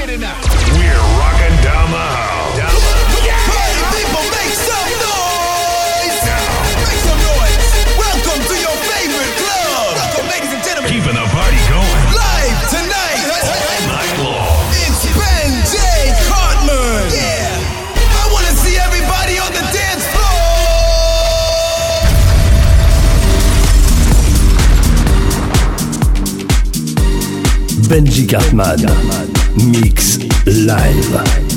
get it now. We're rocking down the house. Down the Party people, make some noise! Make some noise! Welcome to your favorite club! Welcome, ladies and gentlemen, keeping the party going. live tonight! Night long. It's Ben J. Cartman! Yeah! I want to see everybody on the dance floor! Benji Cartman. Mix live.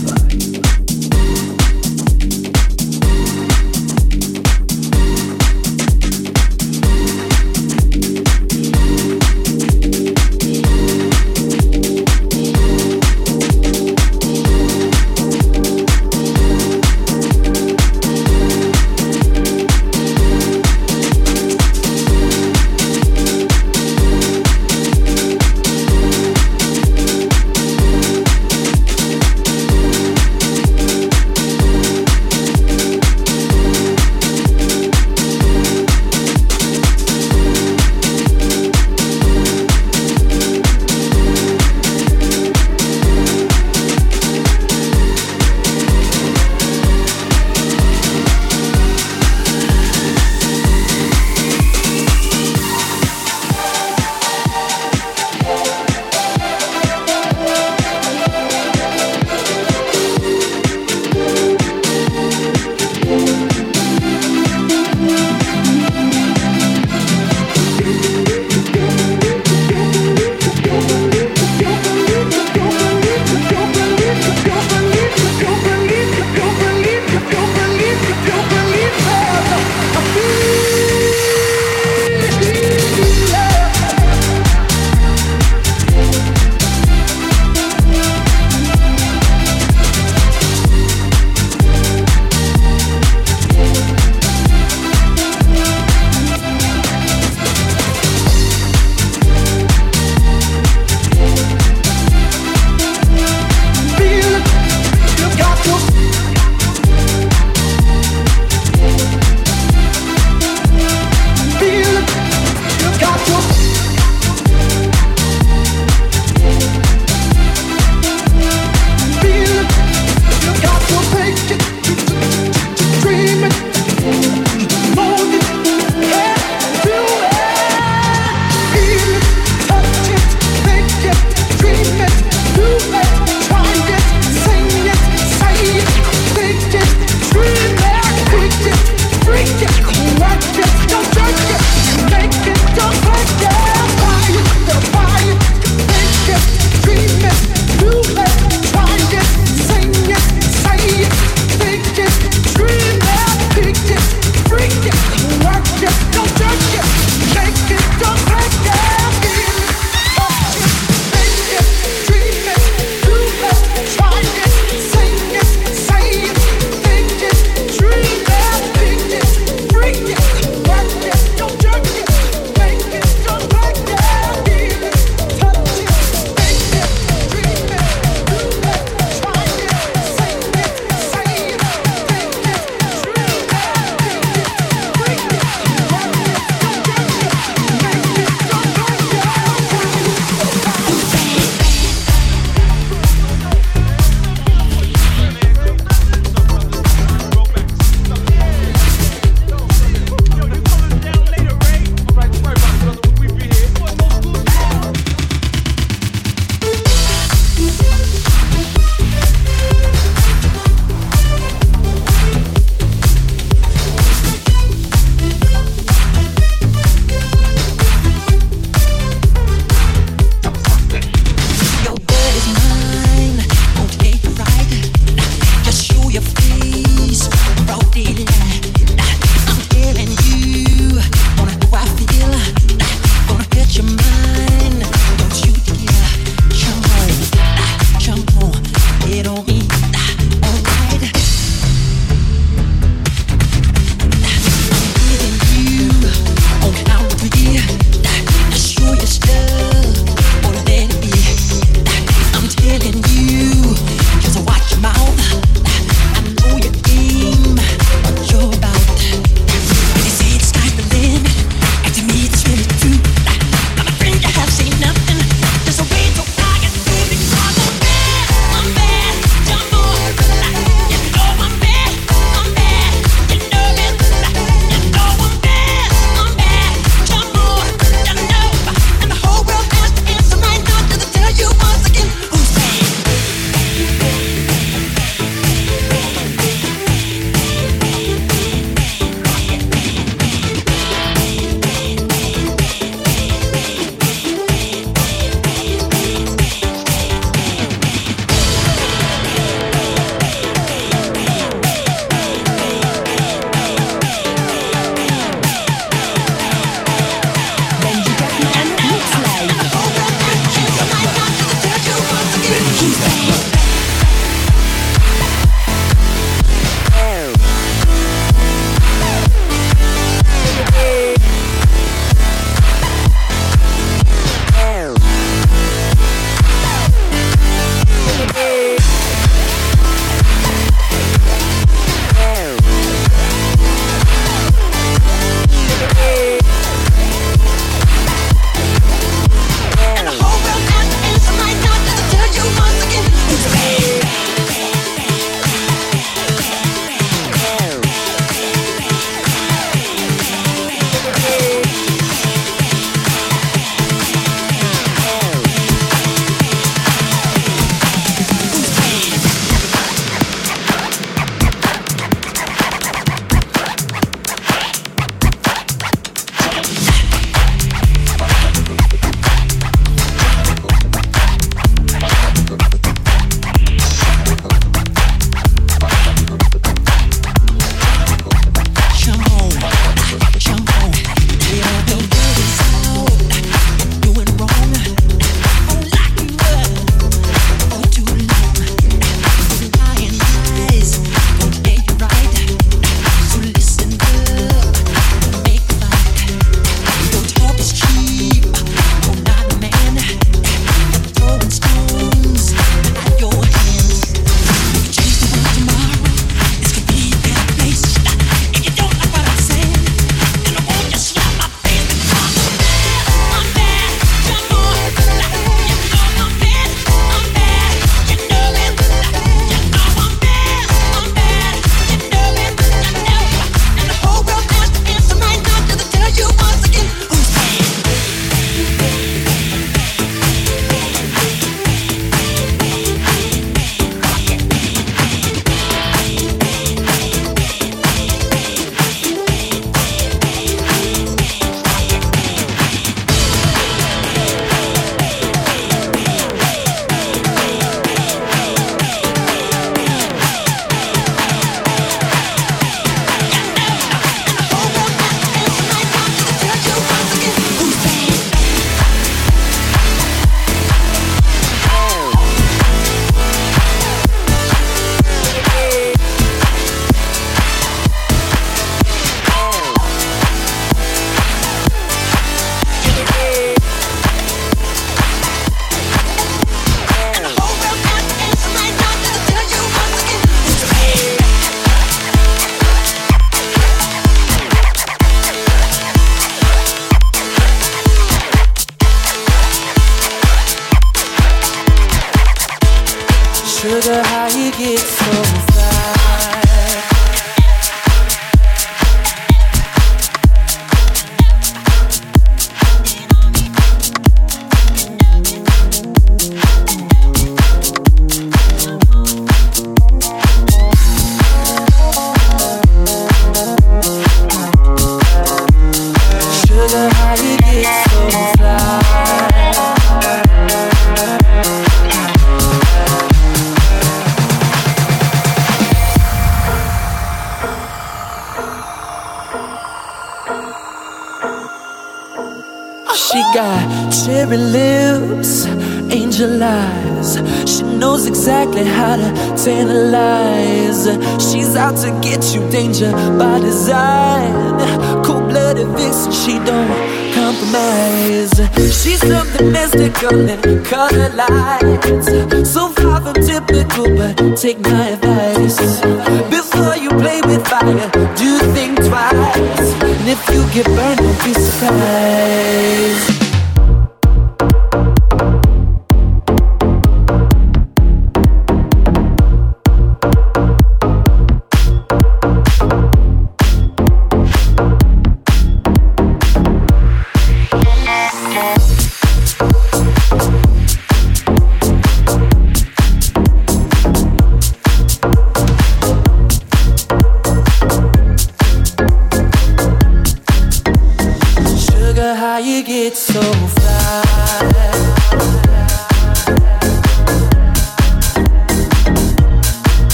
she don't compromise. She's something mystical and color lights. So far from typical, but take my advice. Before you play with fire, do think twice. And if you get burned, don't be surprised.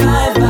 my vibe.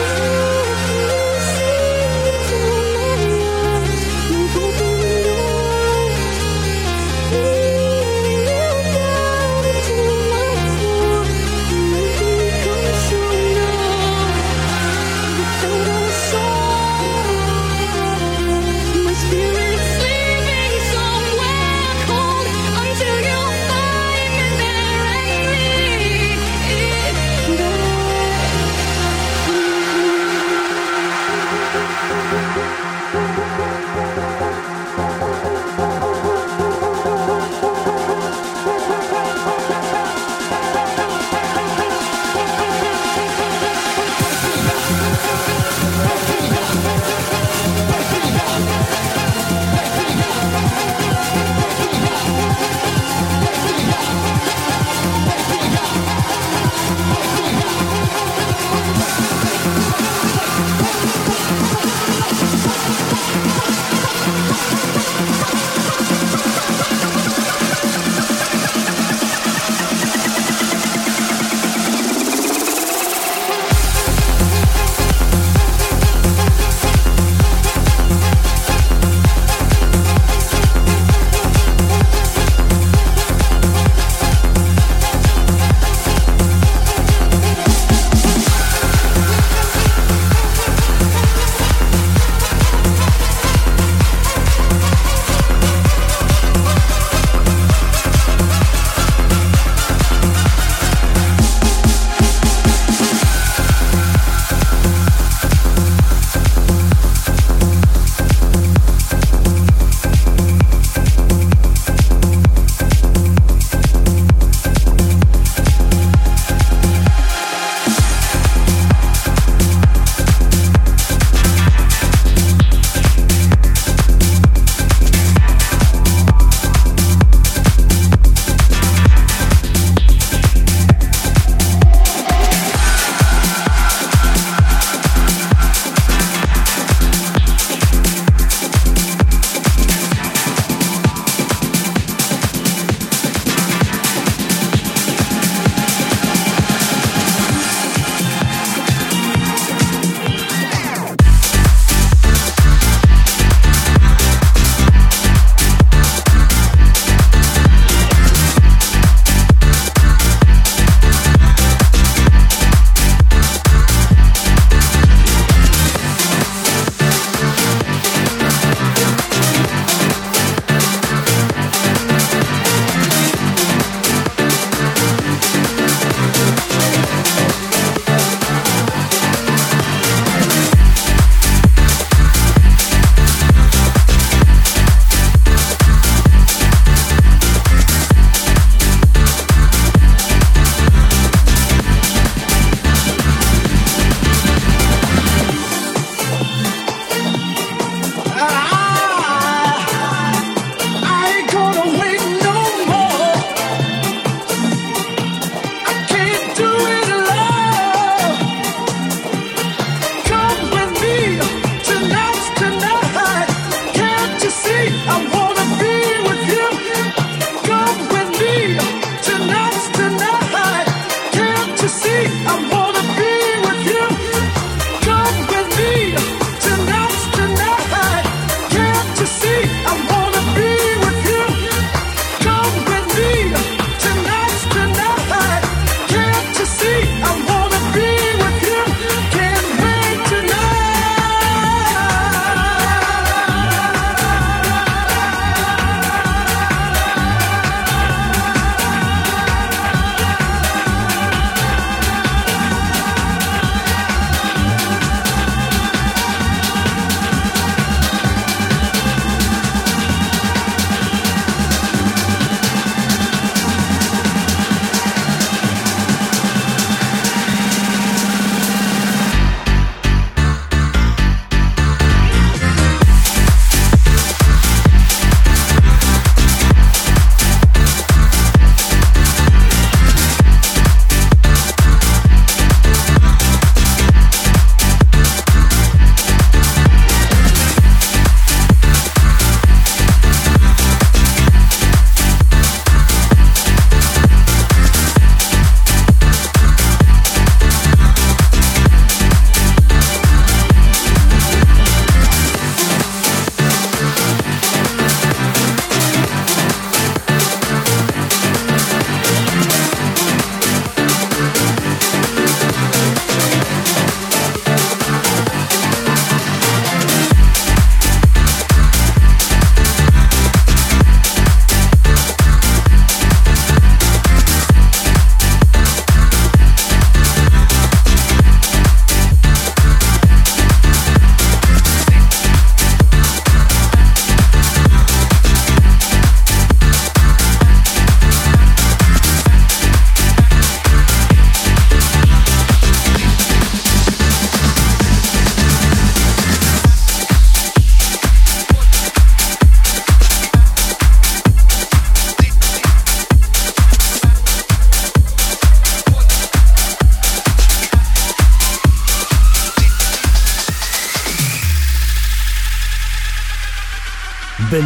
you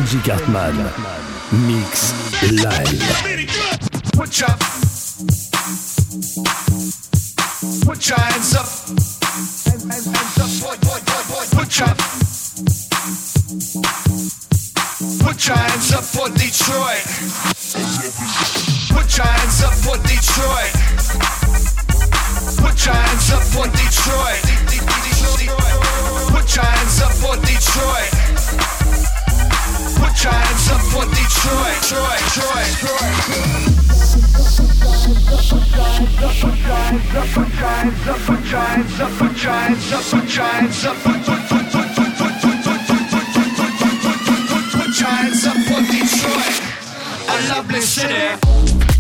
Benji Cartman. Mix live. Put your Put your hands up. Put your Put your hands up for Detroit. Put your hands up for Detroit. Put your hands up for Detroit. Put your hands up for Detroit. Put your hands up for Detroit. Up for Detroit, a lovely city.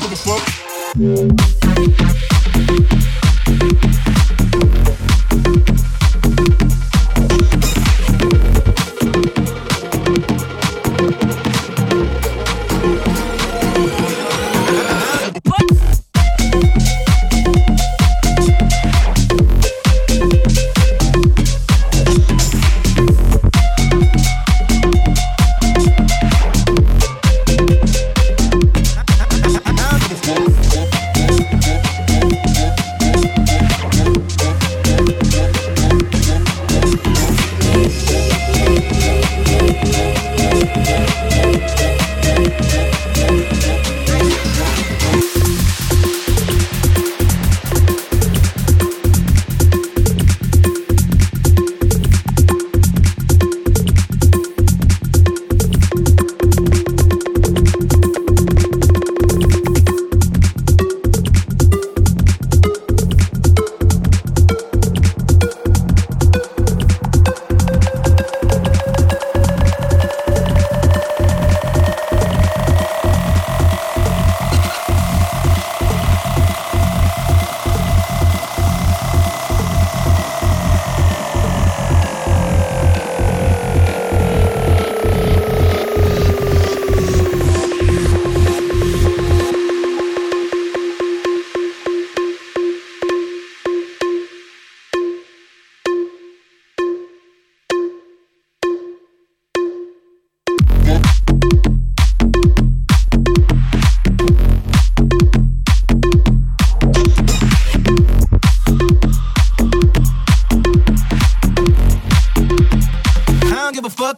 give a fuck.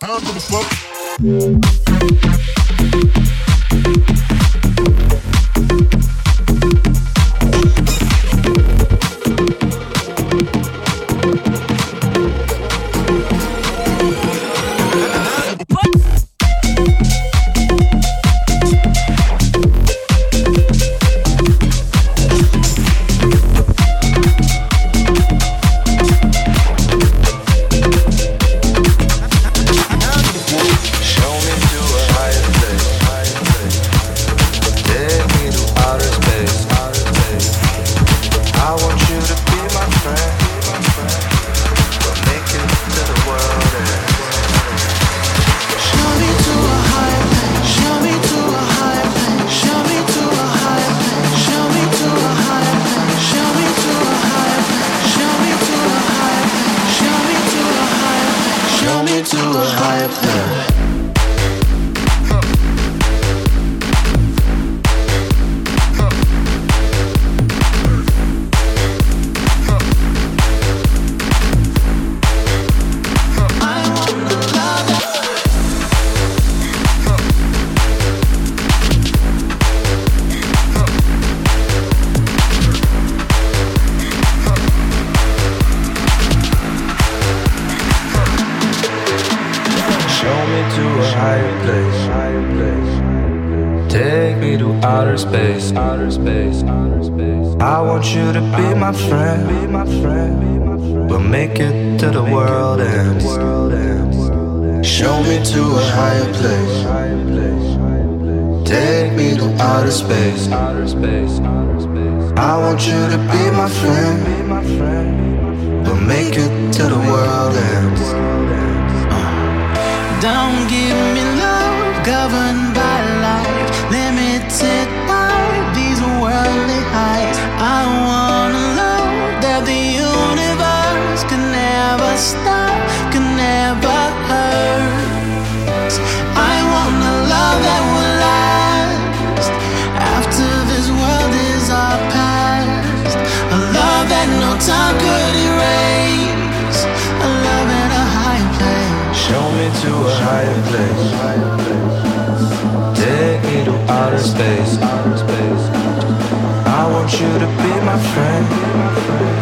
Time for the fuck. Show me to a higher place. Take me to outer space. I want you to be my friend, but make it to the world ends. Uh. Don't give me love governed by light, limited by these worldly heights. I want a love that the universe can never stop. time could erase a love in a higher place. Show me to a higher place. Take me to outer space. I want you to be my friend.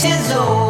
tesouro.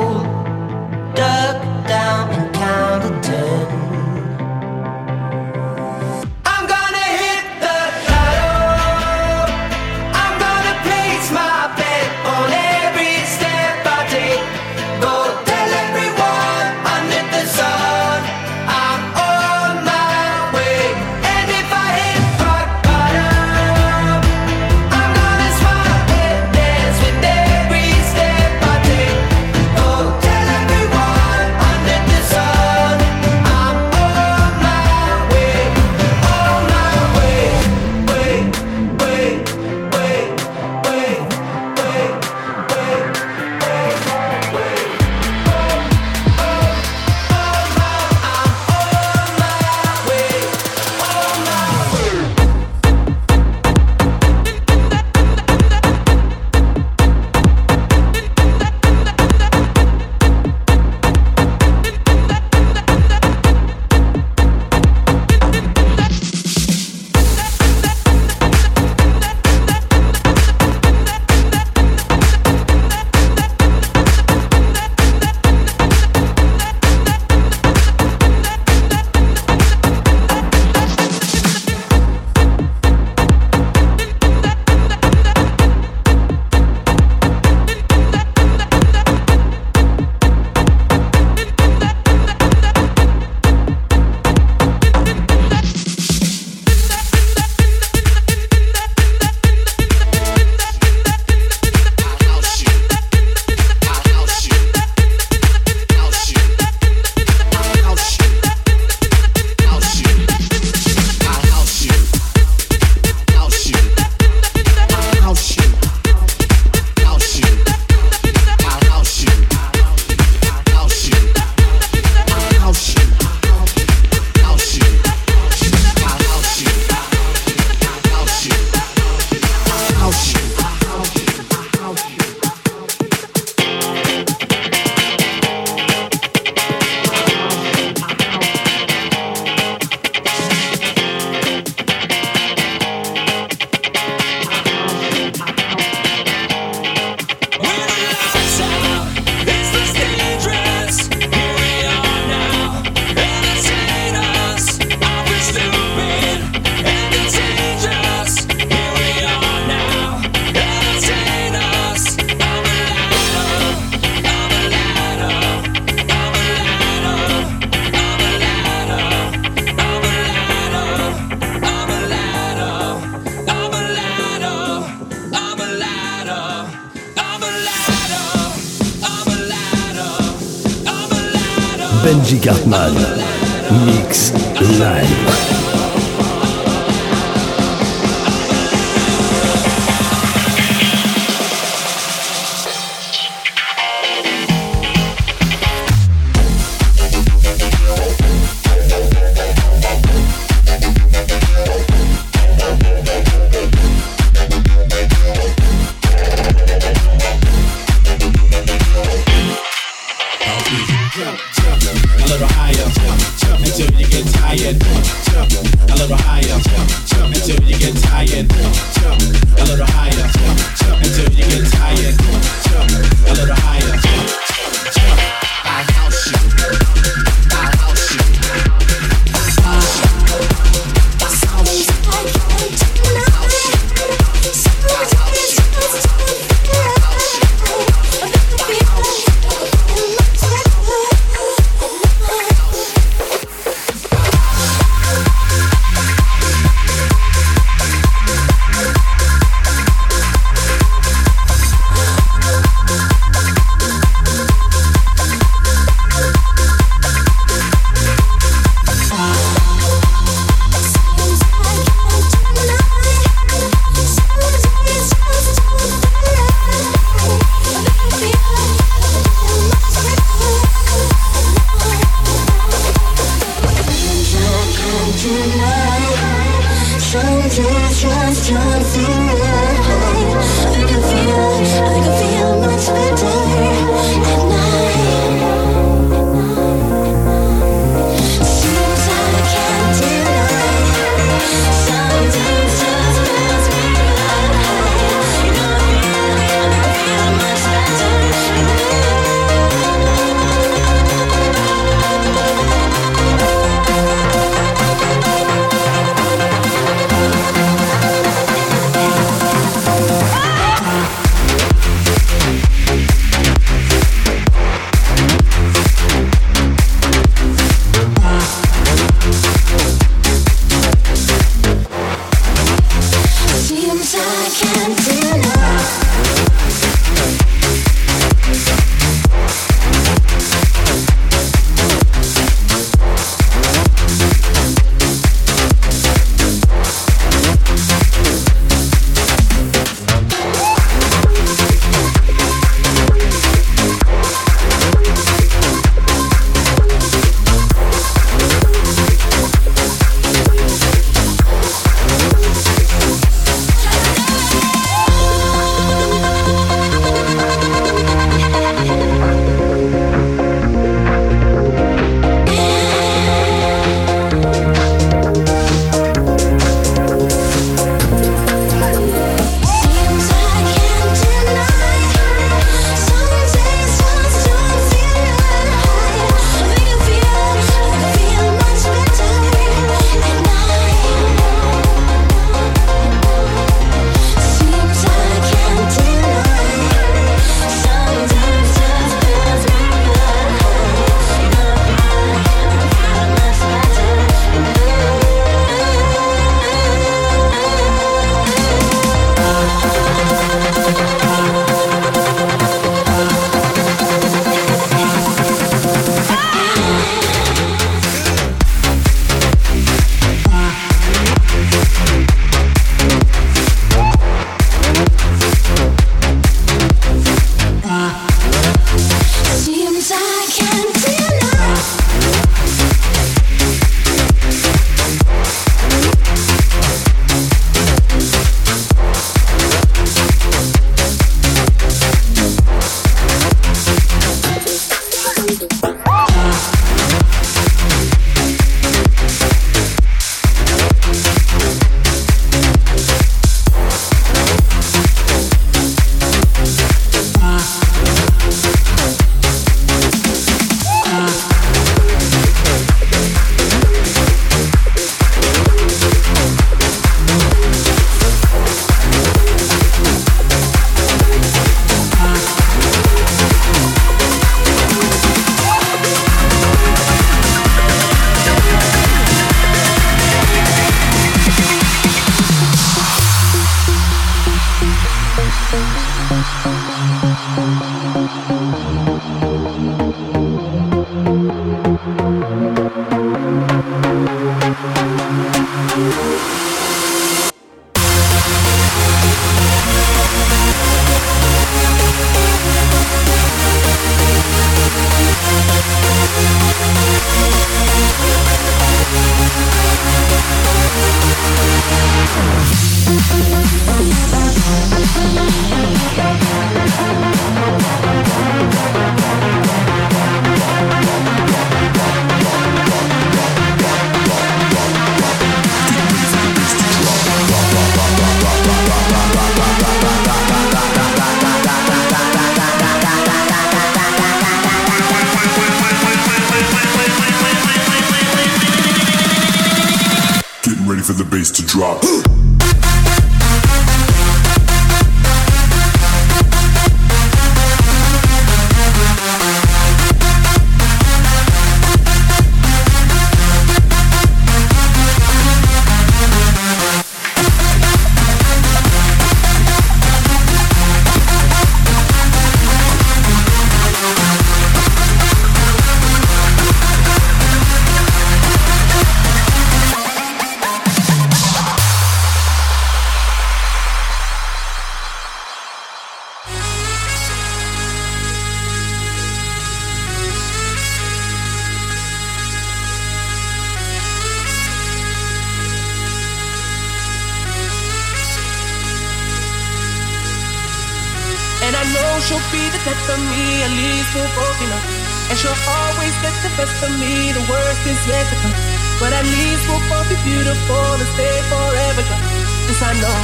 she'll be the death of me, at least we're both enough. And she'll always get the best of me, the worst is yet to come. But at least we'll both be beautiful and stay forever young. This I know,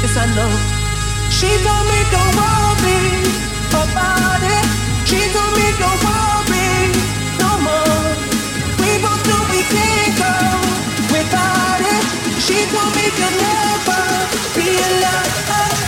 this I know. She told me don't worry about it. She told me don't worry no more. We both know we can't go without it. She told me you'll never be alone.